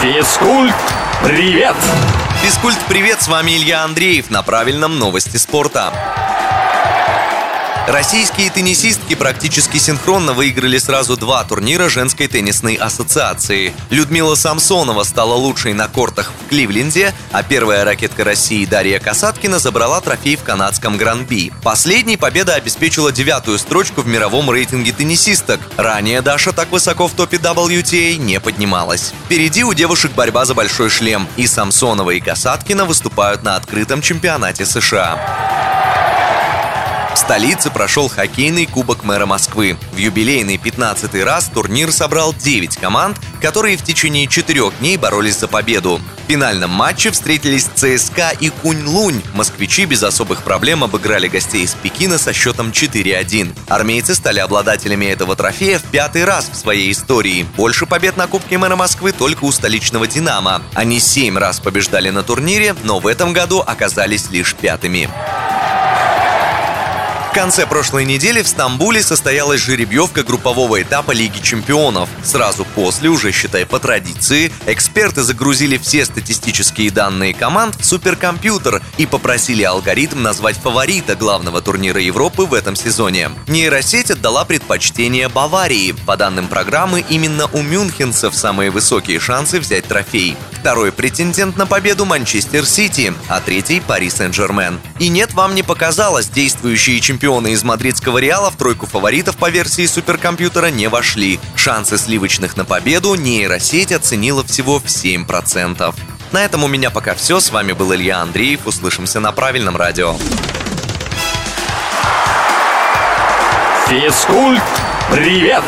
Физкульт, привет! Физкульт, привет, с вами Илья Андреев на правильном новости спорта. Российские теннисистки практически синхронно выиграли сразу два турнира женской теннисной ассоциации. Людмила Самсонова стала лучшей на кортах в Кливленде, а первая ракетка России Дарья Касаткина забрала трофей в канадском Гран-Би. Последней победа обеспечила девятую строчку в мировом рейтинге теннисисток. Ранее Даша так высоко в топе WTA не поднималась. Впереди у девушек борьба за большой шлем, и Самсонова и Касаткина выступают на открытом чемпионате США. В столице прошел хоккейный Кубок мэра Москвы. В юбилейный 15 раз турнир собрал 9 команд, которые в течение четырех дней боролись за победу. В финальном матче встретились ЦСКА и Кунь-Лунь. Москвичи без особых проблем обыграли гостей из Пекина со счетом 4-1. Армейцы стали обладателями этого трофея в пятый раз в своей истории. Больше побед на Кубке мэра Москвы только у столичного «Динамо». Они семь раз побеждали на турнире, но в этом году оказались лишь пятыми. В конце прошлой недели в Стамбуле состоялась жеребьевка группового этапа Лиги чемпионов. Сразу после, уже считай по традиции, эксперты загрузили все статистические данные команд в суперкомпьютер и попросили алгоритм назвать фаворита главного турнира Европы в этом сезоне. Нейросеть отдала предпочтение Баварии. По данным программы, именно у мюнхенцев самые высокие шансы взять трофей. Второй претендент на победу Манчестер Сити, а третий Пари Сен-Жермен. И нет, вам не показалось, действующие чемпионы из мадридского Реала в тройку фаворитов по версии суперкомпьютера не вошли. Шансы сливочных на победу нейросеть оценила всего в 7%. На этом у меня пока все. С вами был Илья Андреев. Услышимся на правильном радио. Физкульт, привет!